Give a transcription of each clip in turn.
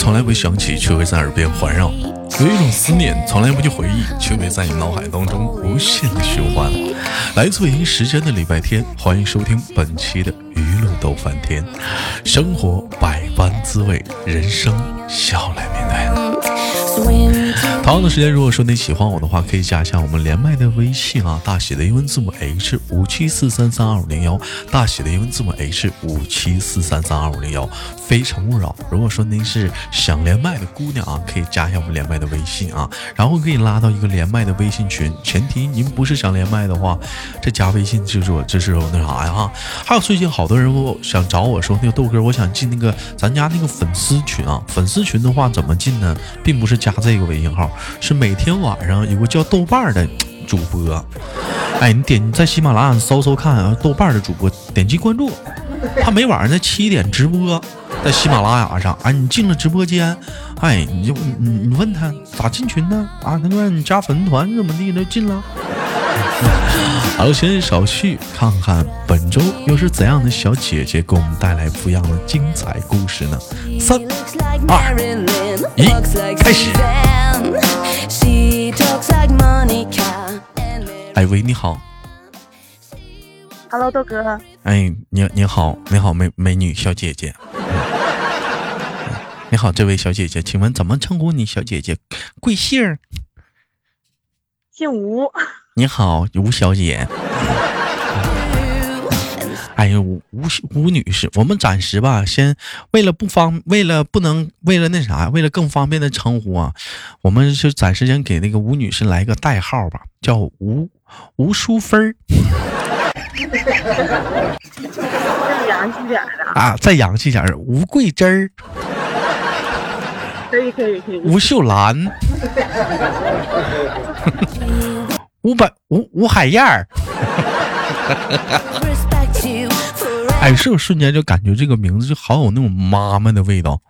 从来不想起，却会在耳边环绕；有一种思念从来不去回忆，却会在你脑海当中无限的循环。来自北京时间的礼拜天，欢迎收听本期的娱乐逗翻天。生活百般滋味，人生笑来面对。同样的时间，如果说你喜欢我的话，可以加一下我们连麦的微信啊，大写的英文字母 H 五七四三三二五零幺，大写的英文字母 H 五七四三三二五零幺。非诚勿扰。如果说您是想连麦的姑娘啊，可以加一下我们连麦的微信啊，然后可以拉到一个连麦的微信群。前提您不是想连麦的话，这加微信就是我这是那啥呀哈。还有最近好多人我想找我说那个豆哥，我想进那个咱家那个粉丝群啊。粉丝群的话怎么进呢？并不是加这个微信号，是每天晚上有个叫豆瓣的 主播。哎，你点在喜马拉雅搜搜看啊，豆瓣的主播点击关注，他每晚上在七点直播。在喜马拉雅上，哎，你进了直播间，哎，你就你你问他咋进群呢？啊，他说你加粉丝团怎么地就进了。好，先少叙看看本周又是怎样的小姐姐给我们带来不一样的精彩故事呢？三二一，开始。哎喂，你好。Hello，豆哥。哎，你你好，你好，美美女小姐姐。你好，这位小姐姐，请问怎么称呼你？小姐姐，贵姓？姓吴。你好，吴小姐。哎呦，吴吴吴女士，我们暂时吧，先为了不方，为了不能，为了那啥，为了更方便的称呼啊，我们就暂时先给那个吴女士来个代号吧，叫吴吴淑芬儿。再洋气点的啊，再洋气点吴桂珍儿。可以可以可以。吴秀兰，吴百吴吴海燕儿，哎，是不是瞬间就感觉这个名字就好有那种妈妈的味道？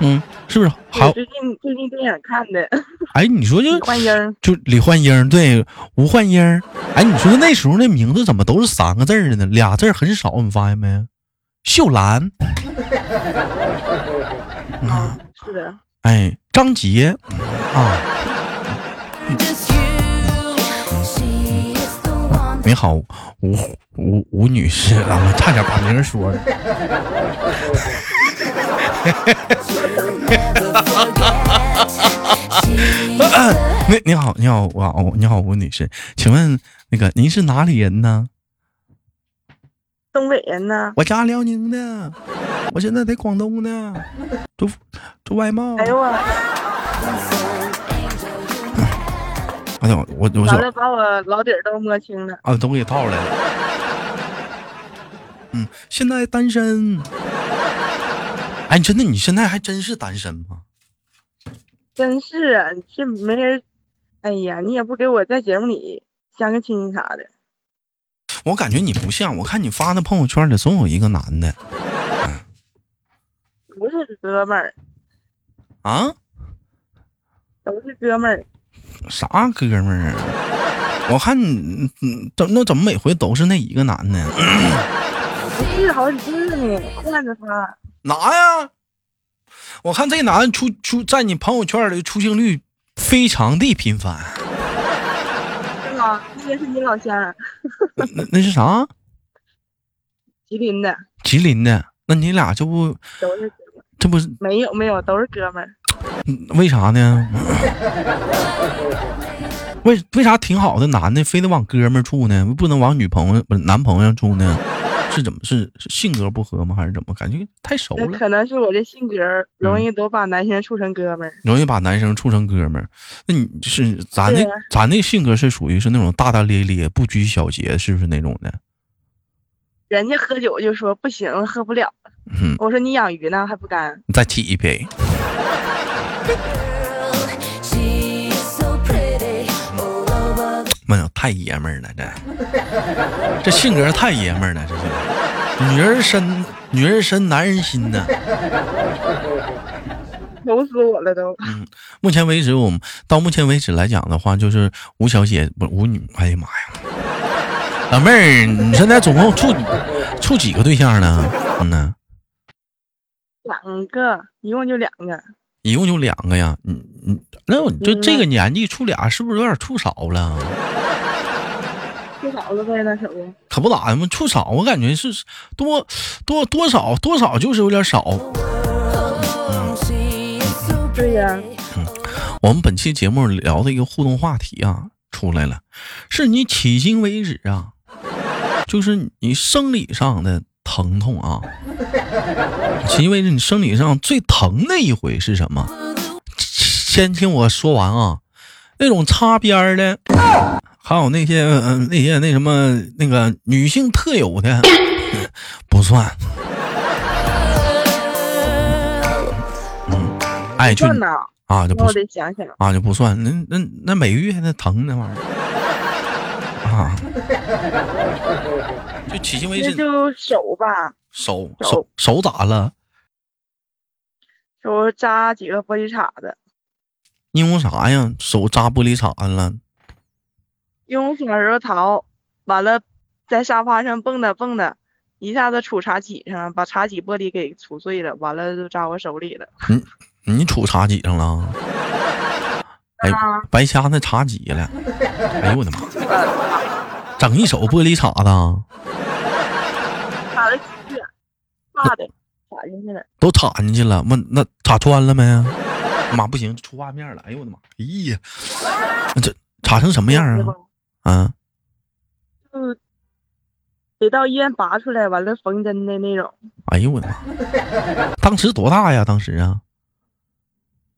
嗯，是不是？好。最近最近电影看的。哎，你说就李焕英，就李焕英，对，吴焕英。哎，你说那时候那名字怎么都是三个字的呢？俩字很少，你发现没？秀兰。啊，是的。哎，张杰啊，你好，吴吴吴女士啊，我差点把名说了。你你好，你好，我你好，吴女士，请问那个您是哪里人呢？东北人呢？我家辽宁的，我现在在广东呢，做做外贸。哎呦我！哎呦我我完了，把我老底儿都摸清了。啊，都给套来了。嗯，现在单身。哎，真的，你现在还真是单身吗？真是啊，这没人。哎呀，你也不给我在节目里相个亲啥的。我感觉你不像，我看你发那朋友圈里总有一个男的，不是哥们儿啊，都是哥们儿，啥哥们儿啊？我看你，怎那怎么每回都是那一个男的？不是好几个呢，换着他。哪呀？我看这男的出出在你朋友圈里出镜率非常的频繁。那是你老乡，那那是啥？吉林的。吉林的，那你俩这不都是？这不是？没有没有，都是哥们儿。为啥呢？为为啥挺好的男的非得往哥们儿处呢？不能往女朋友不是男朋友处呢？是怎么是性格不合吗？还是怎么？感觉太熟了。可能是我这性格容易都把男生处成哥们儿，容易把男生处成哥们儿。那你是咱那咱那性格是属于是那种大大咧咧、不拘小节，是不是那种的？人家喝酒就说不行，喝不了。我说你养鱼呢，还不干？你再提一杯。妈呀，太爷们儿了，这这性格太爷们儿了，这是女人身，女人身，男人心呢。愁死我了都。嗯，目前为止，我们到目前为止来讲的话，就是吴小姐不吴女，哎呀妈呀，老妹儿，你现在总共处处几个对象呢？嗯呢？两个，一共就两个。一共就两个呀？嗯嗯，那我就这个年纪处俩，是不是有点处少了？处少了呗，那可不。可不咋的嘛，处少，我感觉是多多多少多少就是有点少。对呀。嗯，我们本期节目聊的一个互动话题啊，出来了，是你迄今为止啊，就是你生理上的疼痛啊。迄今为，你生理上最疼的一回是什么？先听我说完啊。那种擦边的，还有那些那些那什么那个女性特有的，不算。嗯，哎，就啊，就不得想想啊，就不算。那那那每月那疼那玩意儿啊，就迄今为止就手吧。手手手咋了？手扎几个玻璃碴子。因为啥呀？手扎玻璃碴子了。因为小时候逃，完了在沙发上蹦跶蹦跶，一下子杵茶几上了，把茶几玻璃给杵碎了，完了就扎我手里了。你你杵茶几上了？哎，白瞎那茶几了！哎呦我的妈！整一手玻璃碴子。大的插进去了，都插进去了，妈那插穿了没？妈不行，出画面了！哎呦我的妈！哎呀，这插成什么样啊？啊？就得到医院拔出来，完了缝针的那种。哎呦我的妈！当时多大呀？当时啊？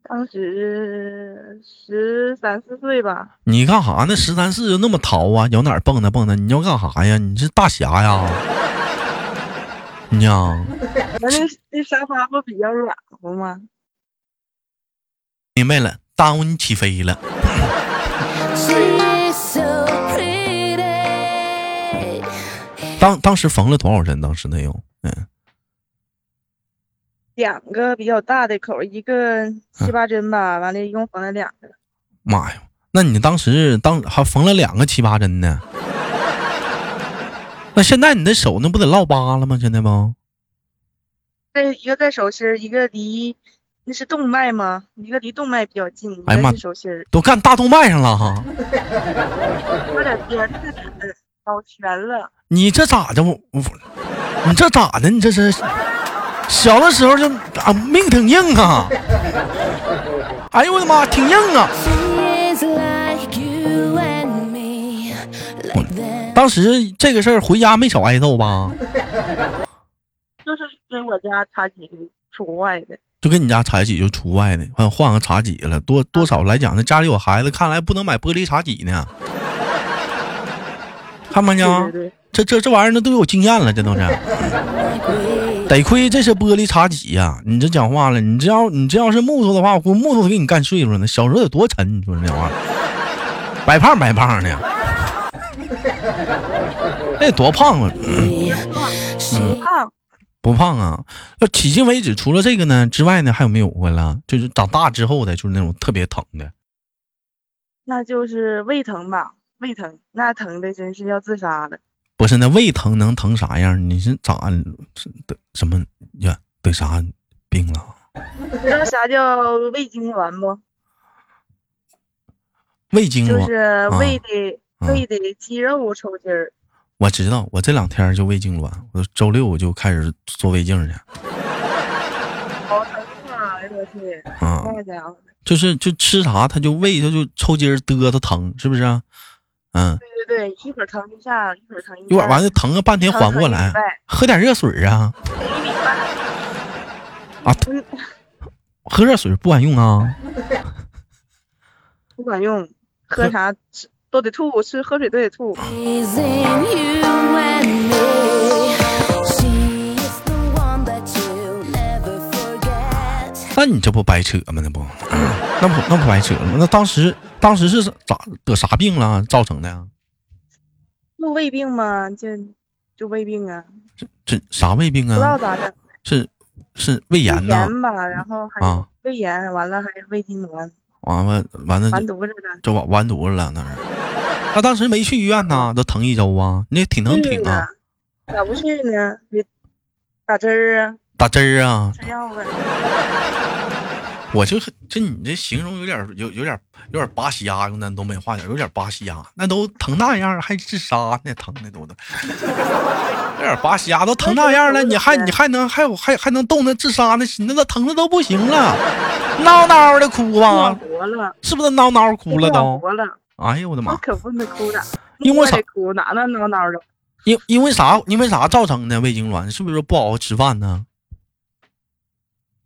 当时十三四岁吧。你干啥呢？十三四就那么淘啊？有哪儿蹦跶蹦跶？你要干啥呀？你是大侠呀？娘，那那沙发不比较软和吗？明白了，耽误你起飞了。当当时缝了多少针？当时那有，嗯，两个比较大的口，一个七八针吧。完了，一共缝了两个。妈呀，那你当时当还缝了两个七八针呢？那现在你的手那不得落疤了吗？现在不？在一个在手心一个离那是动脉吗？一个离动脉比较近。哎呀妈，手心都干大动脉上了哈。有点边太疼，包全了。你这咋的？我我，你这咋的？你这是小的时候就啊命挺硬啊。哎呦我的妈，挺硬啊。当时这个事儿回家没少挨揍吧？就是跟我家茶几除外的，就跟你家茶几就除外的，换换个茶几了，多多少来讲，那家里有孩子，看来不能买玻璃茶几呢。看没呢？这这这玩意儿那都有经验了，这都是。得亏这是玻璃茶几呀！你这讲话了，你这要你这要是木头的话，我木头都给你干碎了呢。小时候得多沉，你说这玩意儿，白胖白胖的。那多胖啊！不胖，不胖啊！要迄今为止，除了这个呢之外呢，还有没有过了？就是长大之后的，就是那种特别疼的。那就是胃疼吧？胃疼，那疼的真是要自杀了。不是，那胃疼能疼啥样？你是咋得什么呀？得啥病了？知道啥叫胃痉挛不？胃痉挛就是胃的。胃的肌肉抽筋儿，我知道，我这两天就胃痉挛，我周六我就开始做胃镜去。好疼啊！哎我去，那家伙，就是就吃啥他就胃他就抽筋儿嘚瑟疼，是不是啊？嗯，一会儿疼一下，一会儿疼一，一会儿完了疼个半天缓不过来，喝点热水啊。啊，喝热水不管用啊？不管用，喝啥吃？都得吐，吃喝水都得吐。那你这不白扯吗？那不，那不那不白扯吗？那当时当时是咋得啥病了造成的？就胃病吗？就就胃病啊？这这啥胃病啊？不知道咋的？是是胃炎呐？炎吧，然后还胃炎，完了还胃痉挛。完了完了，完犊子了，就完完犊子了，那是。他当时没去医院呢，都疼一周啊，那挺能挺啊。咋不去呢？打针儿啊，打针儿啊？吃药呗。我就这你这形容有点有有点有点巴西鸭，用咱东北话讲，有点巴西鸭，那都疼那样还自杀呢，疼的都都，有点巴西鸭都疼那样了，你还你还能还有还还能动那自杀那那都疼的都不行了，嗷嗷的哭吧，是不是嗷嗷哭了都？哎呦我的妈！可不能哭的，因为啥？哭哪能嗷嗷的？因因为啥？因为啥造成的胃痉挛？是不是不好好吃饭呢？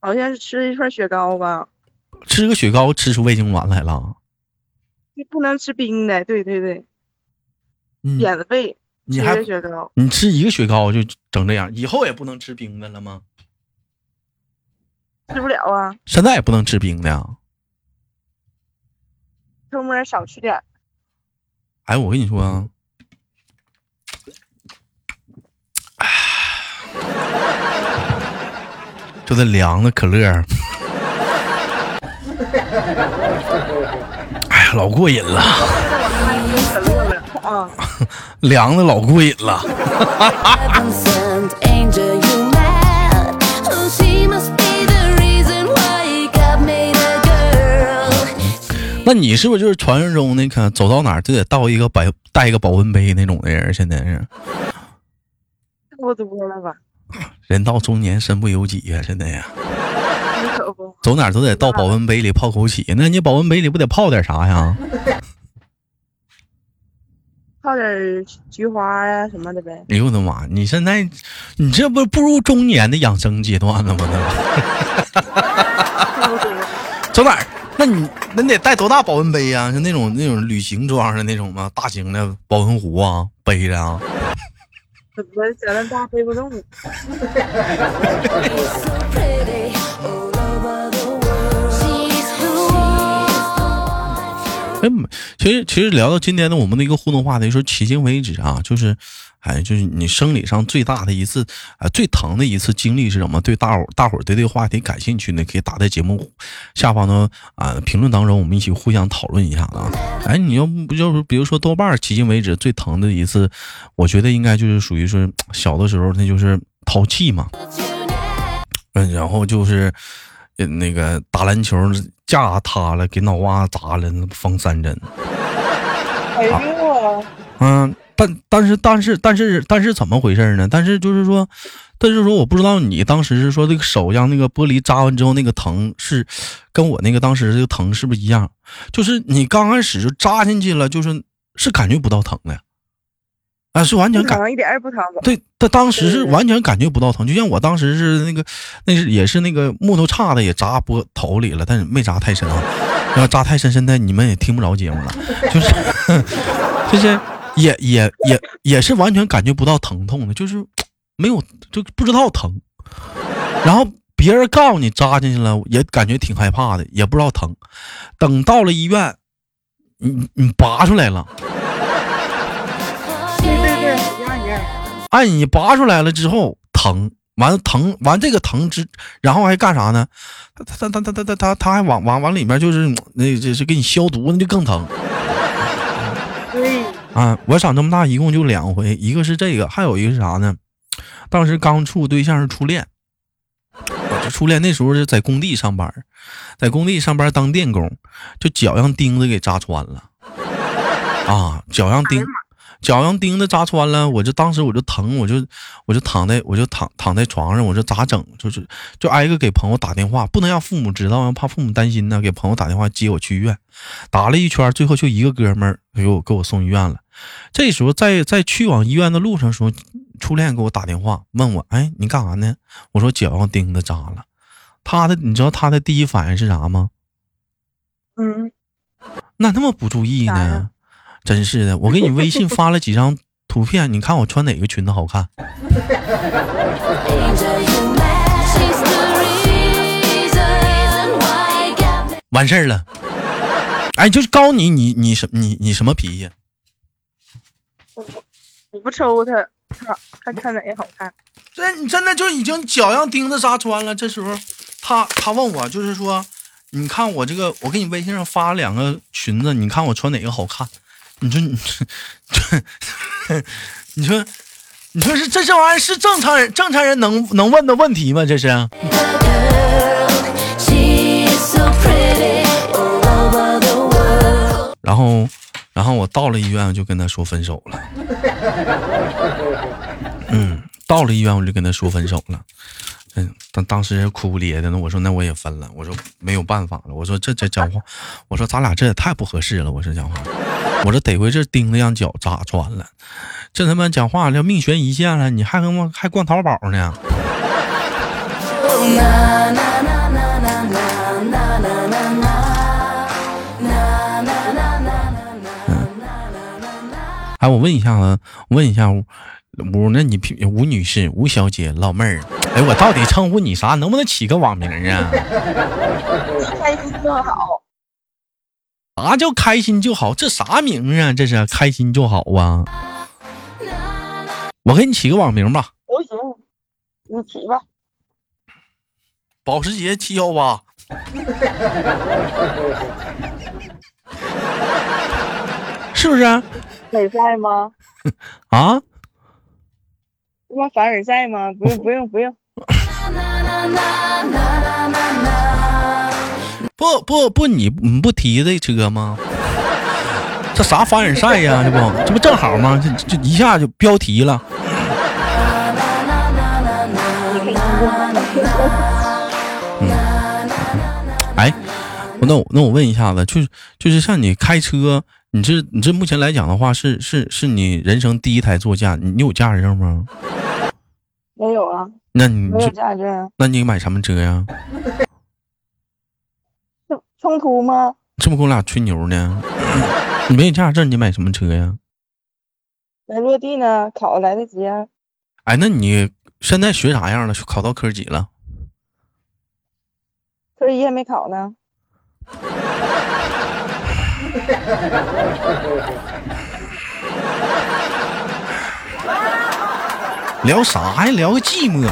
好像是吃了一串雪糕吧，吃个雪糕吃出胃痉挛来了。你不能吃冰的，对对对，嗯，扁胃。你还雪糕？你吃一个雪糕就整这样，以后也不能吃冰的了吗？吃不了啊。现在也不能吃冰的。偷摸少吃点。哎，我跟你说啊。就这凉的可乐，哎呀，老过瘾了。凉的老过瘾了。那你是不是就是传说中那个走到哪儿都得倒一个白带一个保温杯那种的人？现在是？差不多了吧。人到中年身不由己呀，真的呀。可不，走哪都得到保温杯里泡枸杞。那你保温杯里不得泡点啥呀？泡点菊花呀什么的呗。哎呦我的妈！你现在你这不步入中年的养生阶段了吗？走哪？那你那你得带多大保温杯呀？是那种那种旅行装的那种吗？大型的保温壶啊，背着啊。我小那大背不动。哎，其实其实聊到今天的我们的一个互动话题，说迄今为止啊，就是，哎，就是你生理上最大的一次啊，最疼的一次经历是什么？对大伙大伙儿对这个话题感兴趣呢，可以打在节目下方的啊评论当中，我们一起互相讨论一下啊。哎，你要不就是比如说豆瓣迄今为止最疼的一次，我觉得应该就是属于是小的时候，那就是淘气嘛。嗯，然后就是。那个打篮球架塌了，给脑瓜砸了，缝三针。哎呦我！嗯，但但是但是但是但是怎么回事呢？但是就是说，但是说我不知道你当时是说这个手让那个玻璃扎完之后那个疼是跟我那个当时这个疼是不是一样？就是你刚开始就扎进去了，就是是感觉不到疼的。啊，是完全感一点也不疼。对他当时是完全感觉不到疼，就像我当时是那个，那是也是那个木头叉子也扎脖头里了，但是没扎太深啊。要扎太深，现在你们也听不着节目了，就是 就是也也也也是完全感觉不到疼痛的，就是没有就不知道疼。然后别人告诉你扎进去了，也感觉挺害怕的，也不知道疼。等到了医院，你你拔出来了。哎，你拔出来了之后疼，完疼完这个疼之，然后还干啥呢？他他他他他他他他还往往往里面就是那这是给你消毒，那就更疼。对啊，我长这么大一共就两回，一个是这个，还有一个是啥呢？当时刚处对象是初恋，初恋那时候是在工地上班，在工地上班当电工，就脚让钉子给扎穿了啊，脚让钉。脚让钉子扎穿了，我就当时我就疼，我就我就躺在我就躺躺在床上，我说咋整？就是就挨个给朋友打电话，不能让父母知道，怕父母担心呢。给朋友打电话接我去医院，打了一圈，最后就一个哥们儿给我给我送医院了。这时候在在去往医院的路上时候，初恋给我打电话问我，哎，你干啥呢？我说脚上钉子扎了。他的你知道他的第一反应是啥吗？嗯，那那么不注意呢？真是的，我给你微信发了几张图片，你看我穿哪个裙子好看？完事儿了。哎，就是告诉你，你你什你你什么脾气？我不我不抽他，他看看哪个好看。这你真的就已经脚让钉子扎穿了。这时候他他问我，就是说，你看我这个，我给你微信上发了两个裙子，你看我穿哪个好看？你说你，你说，你说是这这玩意儿是正常人正常人能能问的问题吗？这是？然后，然后我到了医院，我就跟他说分手了。嗯，到了医院我就跟他说分手了。当当时哭哭咧的，那我说那我也分了，我说没有办法了，我说这这讲话，我说咱俩这也太不合适了，我说讲话，我说得亏这钉子让脚扎穿了，这他妈讲话要命悬一线了，你还跟我还逛淘宝呢？哎，我问一下子，问一下。吴吴，那你平吴女士、吴小姐、老妹儿，哎，我到底称呼你啥？能不能起个网名啊？开心就好。啥叫开心就好？这啥名啊？这是开心就好啊！我给你起个网名吧，都行，你起吧。保时捷七幺八。是不是 啊？凡尔赛吗？啊？他妈凡尔赛吗？不用不用不用。不不不，你你不提这车吗？这啥凡尔赛呀？这不这不正好吗？这这一下就标题了。嗯哎，那我那我问一下子，就是就是像你开车，你这你这目前来讲的话，是是是你人生第一台座驾，你你有驾驶证吗？没有啊，那你没有驾驶证。那你买什么车呀？冲冲突吗？这不跟我俩吹牛呢？你没有驾驶证，你买什么车呀？没落地呢，考来得及啊。哎，那你现在学啥样了？考到科几了？科一还没考呢。聊啥呀？聊个寂寞。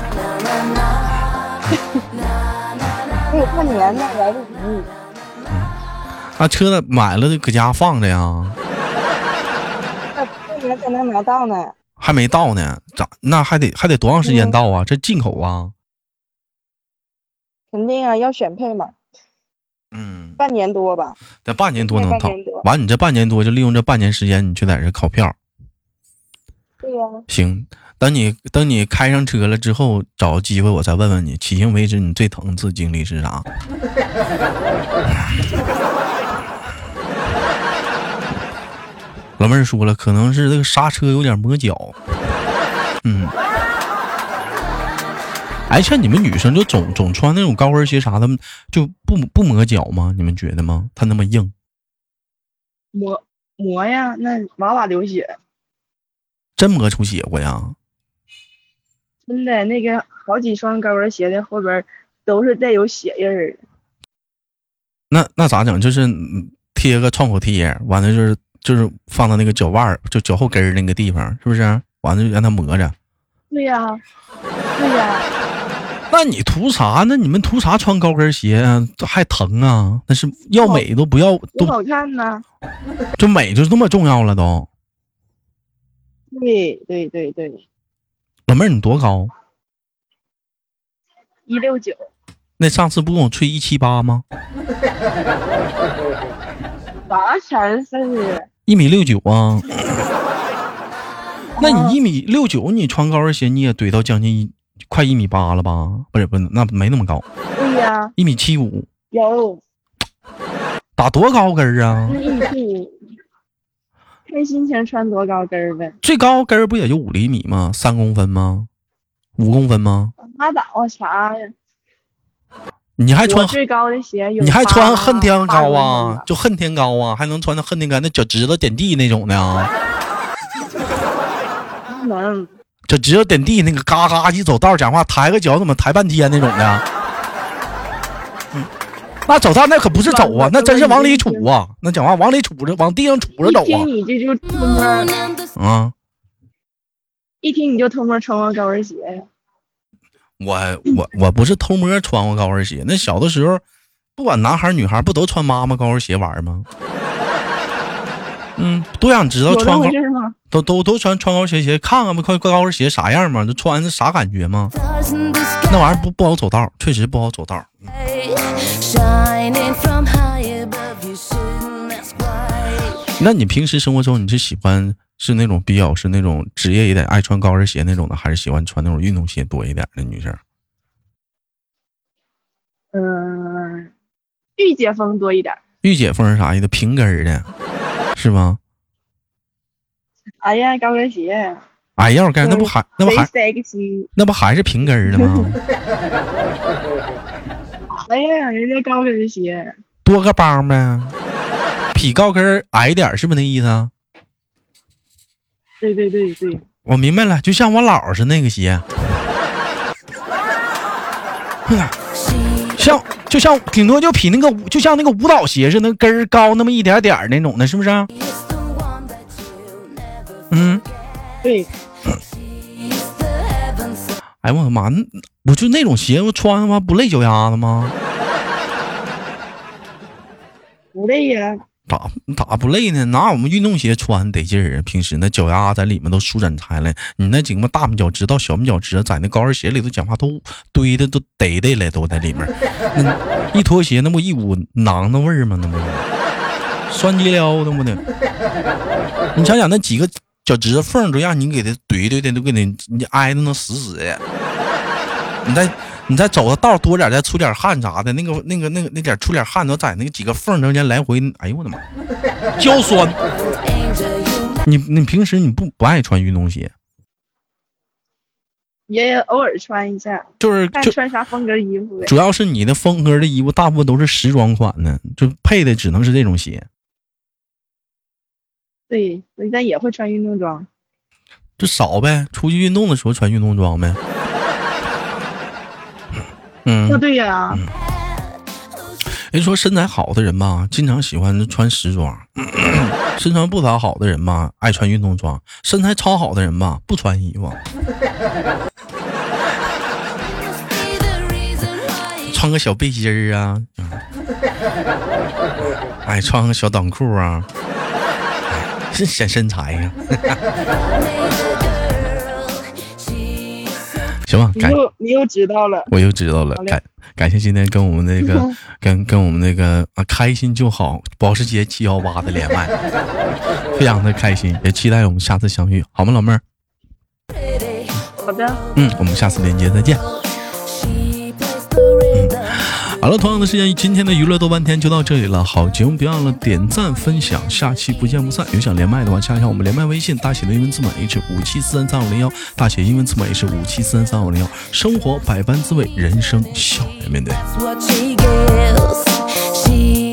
还有过年呢，来得及。那车子买了就搁家放着呀，那过年才能拿到呢。还没到呢。咋？那还得还得多长时间到啊？这进口啊？肯定啊，要选配嘛，嗯，半年多吧。得半年多能到。完，你这半年多就利用这半年时间，你去在这考票。对呀、行，等你等你开上车了之后，找机会我再问问你，迄今为止你最疼一次经历是啥？老妹儿说了，可能是这个刹车有点磨脚。嗯，哎，像你们女生就总总穿那种高跟鞋啥的，就不不磨脚吗？你们觉得吗？它那么硬，磨磨呀，那哇哇流血，真磨出血过呀？真的那个好几双高跟鞋的后边都是带有血印儿的。那那咋整？就是嗯贴个创口贴，完了就是就是放到那个脚腕儿，就脚后跟儿那个地方，是不是？完了就让它磨着。对呀、对呀、那你图啥？那你们图啥穿高跟鞋啊？这还疼啊？那是要美都不要都多好看呢。这美就这么重要了都。对对对对，老妹儿你多高？一六九，那上次不跟我吹一七八吗？啥钱儿事儿？一米六九啊。那你一米六九，你穿高跟鞋你也怼到将近一快一米八了吧？不是不是，那没那么高，对呀、一米七五，有打多高跟儿啊？那一米七五，看心情穿多高跟儿呗。最高跟儿不也就五厘米吗？三公分吗？五公分吗？拉倒啊，啥呀？你还穿最高的鞋有你还穿恨天高啊？就恨天高啊？还能穿到恨天高？那脚趾头点地那种的啊？就只有点地那个嘎嘎一走道讲话抬个脚怎么抬半天那种的？嗯，那走道那可不是走啊，那真是往里杵啊！那讲话往里杵着，往地上杵着走一听你这就偷摸，啊！啊，一听你就偷摸穿过高跟鞋呀。我我我不是偷摸穿过高跟鞋，那小的时候，不管男孩女孩不都穿妈妈高跟鞋玩吗？嗯，都想知道穿高？都都都穿穿高跟鞋，看看吧，快高跟鞋啥样嘛？这穿着啥感觉吗那玩意儿不不好走道，确实不好走道。那你平时生活中你是喜欢是那种比较是那种职业一点爱穿高跟鞋那种的，还是喜欢穿那种运动鞋多一点的女生？嗯，御姐风多一点。御姐风是啥意思？平跟儿的，是吗？哎呀，高跟鞋，哎呀，我干那不还那不还。那不还是平跟儿的吗？哎呀，人家高跟鞋，多个帮呗，比高跟儿矮点儿是不是那意思啊？对对对对，我明白了，就像我姥儿是那个鞋像就像顶多就比那个舞就像那个舞蹈鞋似的，跟儿高那么一点点儿那种的，是不是嗯，对哎我的妈，那我就那种鞋我穿他妈不累脚丫子吗？不累呀。咋咋不累呢？拿我们运动鞋穿得劲儿啊！平时那脚丫在里面都舒展开了，你那几个大拇脚趾到小拇脚趾，在那高跟鞋里头讲话都堆的都得得了，都在里面。那一脱鞋，那不一股囊囊味儿吗？那不酸鸡撩的不的。你想想那几个脚趾缝都让你给它怼怼的，都给你你挨的那死死的。你再你再走的道多点，再出点汗啥的，那个那个那个那点出点汗，都在那个几个缝中间来回，哎呦我的妈，腰酸。你你平时你不不爱穿运动鞋，也偶尔穿一下，就是看就穿啥风格衣服呗。主要是你的风格的衣服大部分都是时装款的，就配的只能是这种鞋，对，人家也会穿运动装。就少呗。出去运动的时候穿运动装呗。那嗯，对呀，人说身材好的人吧，经常喜欢穿时装；身材不咋好的人吧，爱穿运动装；身材超好的人吧，不穿衣服。穿个小背心儿啊，嗯。哎，穿个小短裤啊，显身材呀、行吧，感你又你又知道了。我又知道了感感谢今天跟我们那个跟跟我们那个啊开心就好保时捷七幺八的连麦，非常的开心，也期待我们下次相遇，好吗，老妹儿？好的，嗯，我们下次连接再见。好了，同样的时间，今天的娱乐多半天就到这里了。好节目别忘了点赞分享，下期不见不散。有想连麦的话，加一下我们连麦微信，大写的英文字母 H 五七四三三五零幺，大写英文字母 H 五七四三三五零幺。生活百般滋味，人生笑脸面对 she。